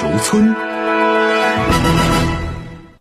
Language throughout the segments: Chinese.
球村。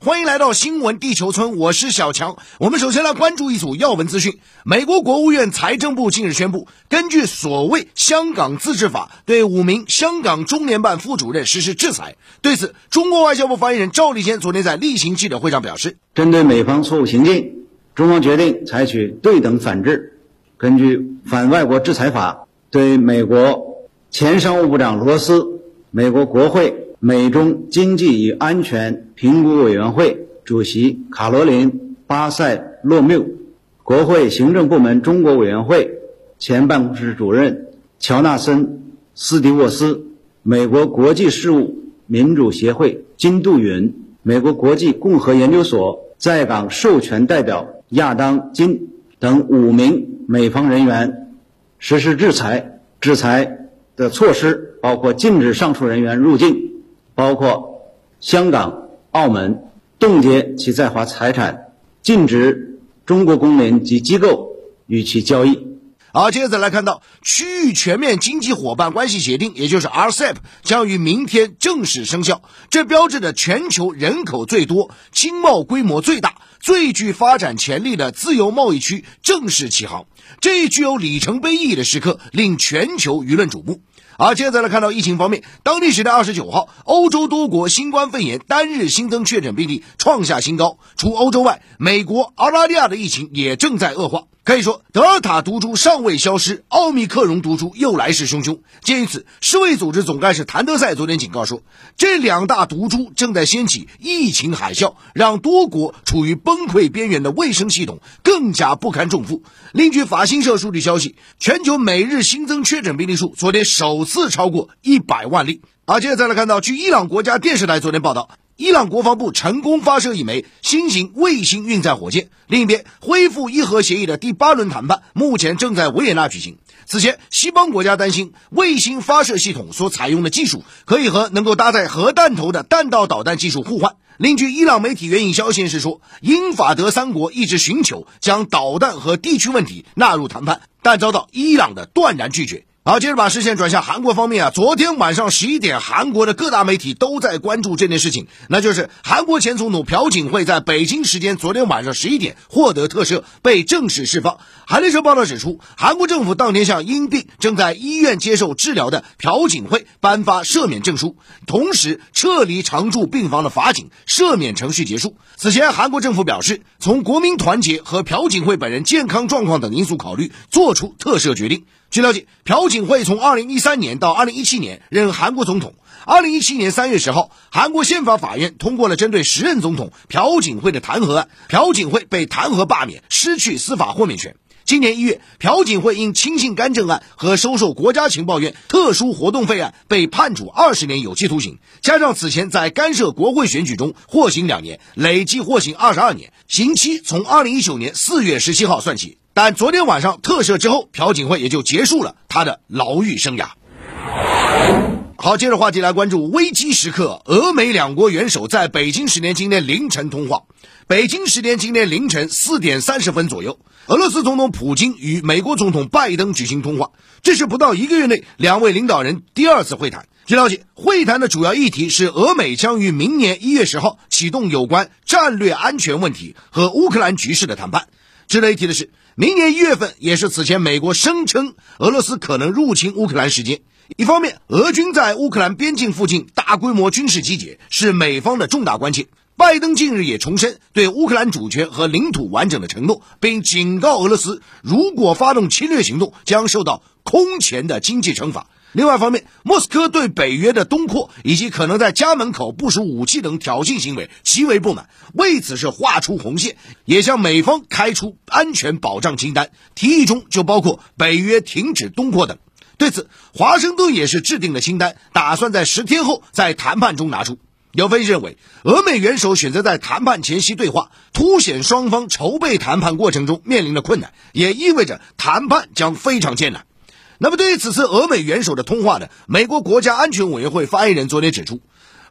欢迎来到新闻地球村，我是小强。我们首先来关注一组要闻资讯。美国国务院财政部近日宣布，根据所谓《香港自治法》，对五名香港中联办副主任实施制裁。对此，中国外交部发言人赵立坚昨天在例行记者会上表示，针对美方错误行径，中方决定采取对等反制，根据《反外国制裁法》，对美国前商务部长罗斯、美国国会。美中经济与安全评估委员会主席卡罗琳·巴塞洛缪，国会行政部门中国委员会前办公室主任乔纳森·斯蒂沃斯，美国国际事务民主协会金杜云，美国国际共和研究所在港授权代表亚当·金等五名美方人员实施制裁。制裁的措施包括禁止上述人员入境。包括香港、澳门冻结其在华财产，禁止中国公民及机构与其交易。好，接着来看到区域全面经济伙伴关系协定，也就是 RCEP，将于明天正式生效。这标志着全球人口最多、经贸规模最大、最具发展潜力的自由贸易区正式起航。这一具有里程碑意义的时刻，令全球舆论瞩目。好，接下再来看到疫情方面，当地时间二十九号，欧洲多国新冠肺炎单日新增确诊病例创下新高。除欧洲外，美国、澳大利亚的疫情也正在恶化。可以说，德尔塔毒株尚未消失，奥密克戎毒株又来势汹汹。鉴于此，世卫组织总干事谭德赛昨天警告说，这两大毒株正在掀起疫情海啸，让多国处于崩溃边缘的卫生系统更加不堪重负。另据法新社数据消息，全球每日新增确诊病例数昨天首次超过一百万例。而接着再来看到，据伊朗国家电视台昨天报道。伊朗国防部成功发射一枚新型卫星运载火箭。另一边，恢复伊核协议的第八轮谈判目前正在维也纳举行。此前，西方国家担心卫星发射系统所采用的技术可以和能够搭载核弹头的弹道导弹技术互换。另据伊朗媒体援引消息是说，英法德三国一直寻求将导弹和地区问题纳入谈判，但遭到伊朗的断然拒绝。好，接着把视线转向韩国方面啊。昨天晚上十一点，韩国的各大媒体都在关注这件事情，那就是韩国前总统朴槿惠在北京时间昨天晚上十一点获得特赦，被正式释放。韩联社报道指出，韩国政府当天向因病正在医院接受治疗的朴槿惠颁发赦免证书，同时撤离常驻病房的法警，赦免程序结束。此前，韩国政府表示，从国民团结和朴槿惠本人健康状况等因素考虑，做出特赦决定。据了解，朴槿惠从2013年到2017年任韩国总统。2017年3月10号，韩国宪法法院通过了针对时任总统朴槿惠的弹劾案，朴槿惠被弹劾罢免，失去司法豁免权。今年一月，朴槿惠因亲信干政案和收受国家情报院特殊活动费案被判处二十年有期徒刑，加上此前在干涉国会选举中获刑两年，累计获刑二十二年，刑期从2019年4月17号算起。但昨天晚上特赦之后，朴槿惠也就结束了他的牢狱生涯。好，接着话题来关注危机时刻，俄美两国元首在北京时间今天凌晨通话。北京时间今天凌晨四点三十分左右，俄罗斯总统普京与美国总统拜登举行通话，这是不到一个月内两位领导人第二次会谈。据了解，会谈的主要议题是俄美将于明年一月十号启动有关战略安全问题和乌克兰局势的谈判。值得一提的是。明年一月份也是此前美国声称俄罗斯可能入侵乌克兰时间。一方面，俄军在乌克兰边境附近大规模军事集结是美方的重大关切。拜登近日也重申对乌克兰主权和领土完整的承诺，并警告俄罗斯，如果发动侵略行动，将受到空前的经济惩罚。另外一方面，莫斯科对北约的东扩以及可能在家门口部署武器等挑衅行为极为不满，为此是画出红线，也向美方开出安全保障清单，提议中就包括北约停止东扩等。对此，华盛顿也是制定了清单，打算在十天后在谈判中拿出。有分析认为，俄美元首选择在谈判前夕对话，凸显双方筹备谈判过程中面临的困难，也意味着谈判将非常艰难。那么，对于此次俄美元首的通话呢？美国国家安全委员会发言人昨天指出，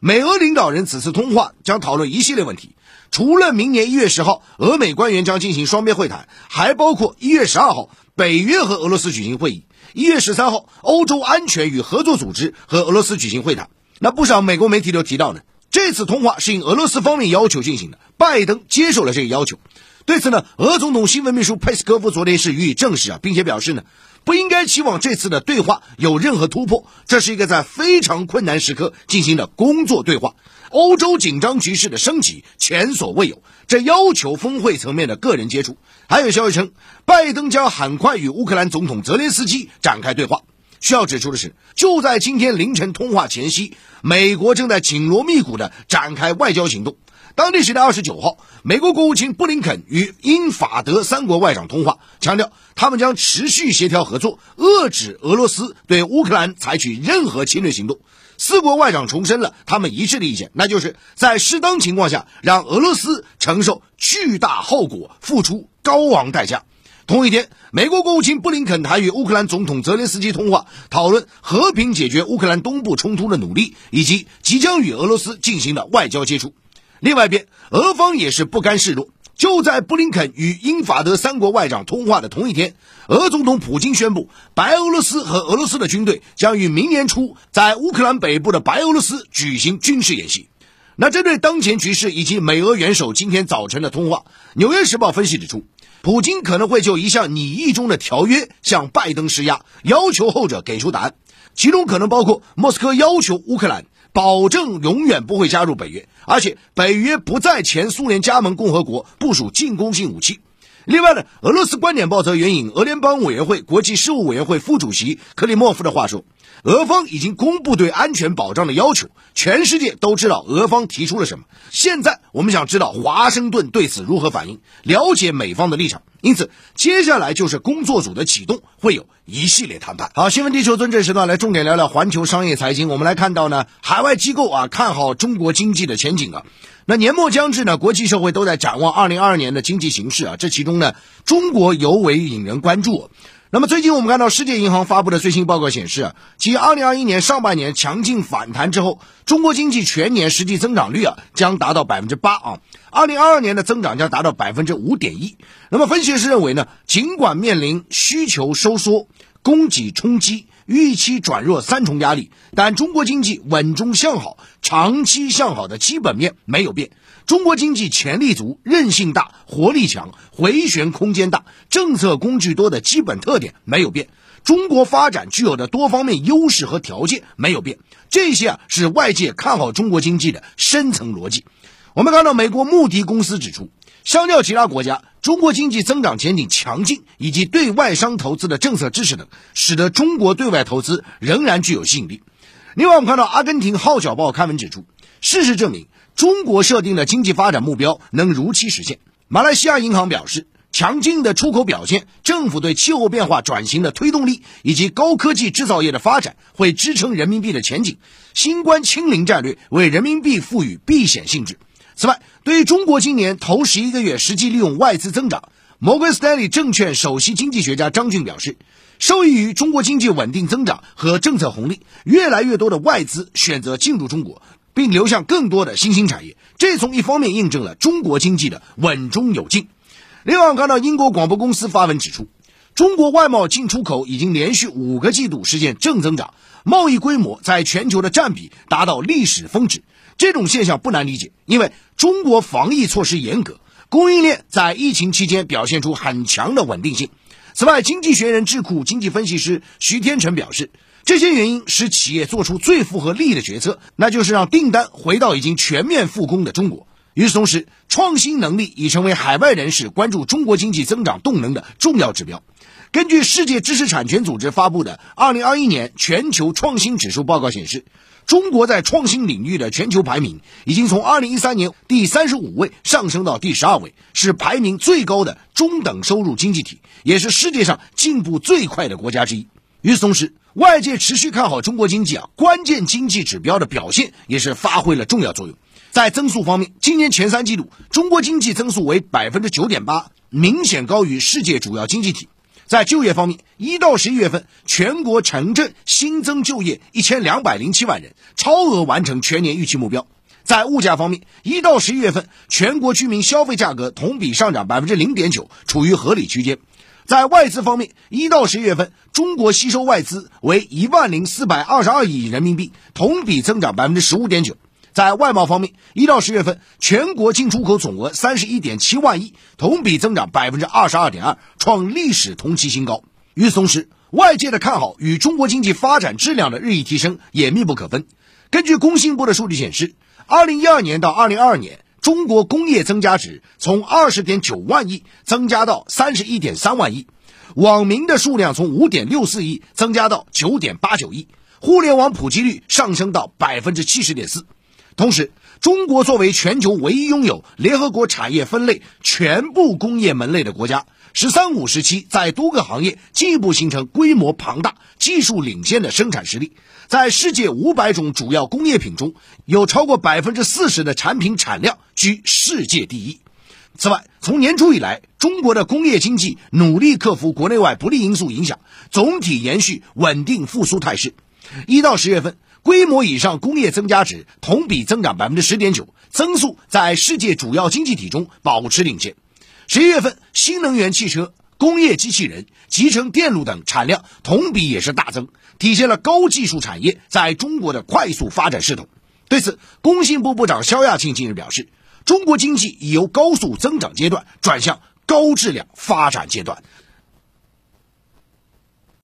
美俄领导人此次通话将讨论一系列问题，除了明年一月十号俄美官员将进行双边会谈，还包括一月十二号北约和俄罗斯举行会议，一月十三号欧洲安全与合作组织和俄罗斯举行会谈。那不少美国媒体都提到呢，这次通话是应俄罗斯方面要求进行的，拜登接受了这个要求。对此呢，俄总统新闻秘书佩斯科夫昨天是予以证实啊，并且表示呢，不应该期望这次的对话有任何突破，这是一个在非常困难时刻进行的工作对话。欧洲紧张局势的升级前所未有，这要求峰会层面的个人接触。还有消息称，拜登将很快与乌克兰总统泽连斯基展开对话。需要指出的是，就在今天凌晨通话前夕，美国正在紧锣密鼓地展开外交行动。当地时间二十九号，美国国务卿布林肯与英法德三国外长通话，强调他们将持续协调合作，遏制俄罗斯对乌克兰采取任何侵略行动。四国外长重申了他们一致的意见，那就是在适当情况下让俄罗斯承受巨大后果，付出高昂代价。同一天，美国国务卿布林肯还与乌克兰总统泽连斯基通话，讨论和平解决乌克兰东部冲突的努力，以及即将与俄罗斯进行的外交接触。另外一边，俄方也是不甘示弱。就在布林肯与英法德三国外长通话的同一天，俄总统普京宣布，白俄罗斯和俄罗斯的军队将于明年初在乌克兰北部的白俄罗斯举行军事演习。那针对当前局势以及美俄元首今天早晨的通话，《纽约时报》分析指出。普京可能会就一项拟议中的条约向拜登施压，要求后者给出答案，其中可能包括莫斯科要求乌克兰保证永远不会加入北约，而且北约不在前苏联加盟共和国部署进攻性武器。另外呢，俄罗斯观点报则援引俄联邦委员会国际事务委员会副主席克里莫夫的话说。俄方已经公布对安全保障的要求，全世界都知道俄方提出了什么。现在我们想知道华盛顿对此如何反应，了解美方的立场。因此，接下来就是工作组的启动，会有一系列谈判。好，新闻地球尊这时段来重点聊聊环球商业财经。我们来看到呢，海外机构啊看好中国经济的前景啊。那年末将至呢，国际社会都在展望二零二二年的经济形势啊。这其中呢，中国尤为引人关注。那么最近我们看到世界银行发布的最新报告显示啊，继二零二一年上半年强劲反弹之后，中国经济全年实际增长率啊将达到百分之八啊，二零二二年的增长将达到百分之五点一。那么分析师认为呢，尽管面临需求收缩、供给冲击、预期转弱三重压力，但中国经济稳中向好、长期向好的基本面没有变。中国经济潜力足、韧性大、活力强、回旋空间大、政策工具多的基本特点没有变。中国发展具有的多方面优势和条件没有变。这些啊是外界看好中国经济的深层逻辑。我们看到美国穆迪公司指出，相较其他国家，中国经济增长前景强劲，以及对外商投资的政策支持等，使得中国对外投资仍然具有吸引力。另外，我们看到阿根廷号角报刊文指出，事实证明。中国设定的经济发展目标能如期实现。马来西亚银行表示，强劲的出口表现、政府对气候变化转型的推动力以及高科技制造业的发展，会支撑人民币的前景。新冠清零战略为人民币赋予避险性质。此外，对于中国今年头十一个月实际利用外资增长，摩根斯丹利证券首席经济学家张俊表示，受益于中国经济稳定增长和政策红利，越来越多的外资选择进入中国。并流向更多的新兴产业，这从一方面印证了中国经济的稳中有进。另外，看到英国广播公司发文指出，中国外贸进出口已经连续五个季度实现正增长，贸易规模在全球的占比达到历史峰值。这种现象不难理解，因为中国防疫措施严格，供应链在疫情期间表现出很强的稳定性。此外，经济学人智库经济分析师徐天成表示。这些原因使企业做出最符合利益的决策，那就是让订单回到已经全面复工的中国。与此同时，创新能力已成为海外人士关注中国经济增长动能的重要指标。根据世界知识产权组织发布的《2021年全球创新指数报告》显示，中国在创新领域的全球排名已经从2013年第三十五位上升到第十二位，是排名最高的中等收入经济体，也是世界上进步最快的国家之一。与此同时，外界持续看好中国经济啊，关键经济指标的表现也是发挥了重要作用。在增速方面，今年前三季度中国经济增速为百分之九点八，明显高于世界主要经济体。在就业方面，一到十一月份，全国城镇新增就业一千两百零七万人，超额完成全年预期目标。在物价方面，一到十一月份，全国居民消费价格同比上涨百分之零点九，处于合理区间。在外资方面，一到十一月份，中国吸收外资为一万零四百二十二亿人民币，同比增长百分之十五点九。在外贸方面，一到十月份，全国进出口总额三十一点七万亿，同比增长百分之二十二点二，创历史同期新高。与此同时，外界的看好与中国经济发展质量的日益提升也密不可分。根据工信部的数据显示，二零一二年到二零二二年。中国工业增加值从二十点九万亿增加到三十一点三万亿，网民的数量从五点六四亿增加到九点八九亿，互联网普及率上升到百分之七十点四。同时，中国作为全球唯一拥有联合国产业分类全部工业门类的国家，“十三五”时期在多个行业进一步形成规模庞大、技术领先的生产实力。在世界五百种主要工业品中，有超过百分之四十的产品产量居世界第一。此外，从年初以来，中国的工业经济努力克服国内外不利因素影响，总体延续稳定复苏态势。一到十月份，规模以上工业增加值同比增长百分之十点九，增速在世界主要经济体中保持领先。十一月份，新能源汽车。工业机器人、集成电路等产量同比也是大增，体现了高技术产业在中国的快速发展势头。对此，工信部部长肖亚庆近日表示，中国经济已由高速增长阶段转向高质量发展阶段。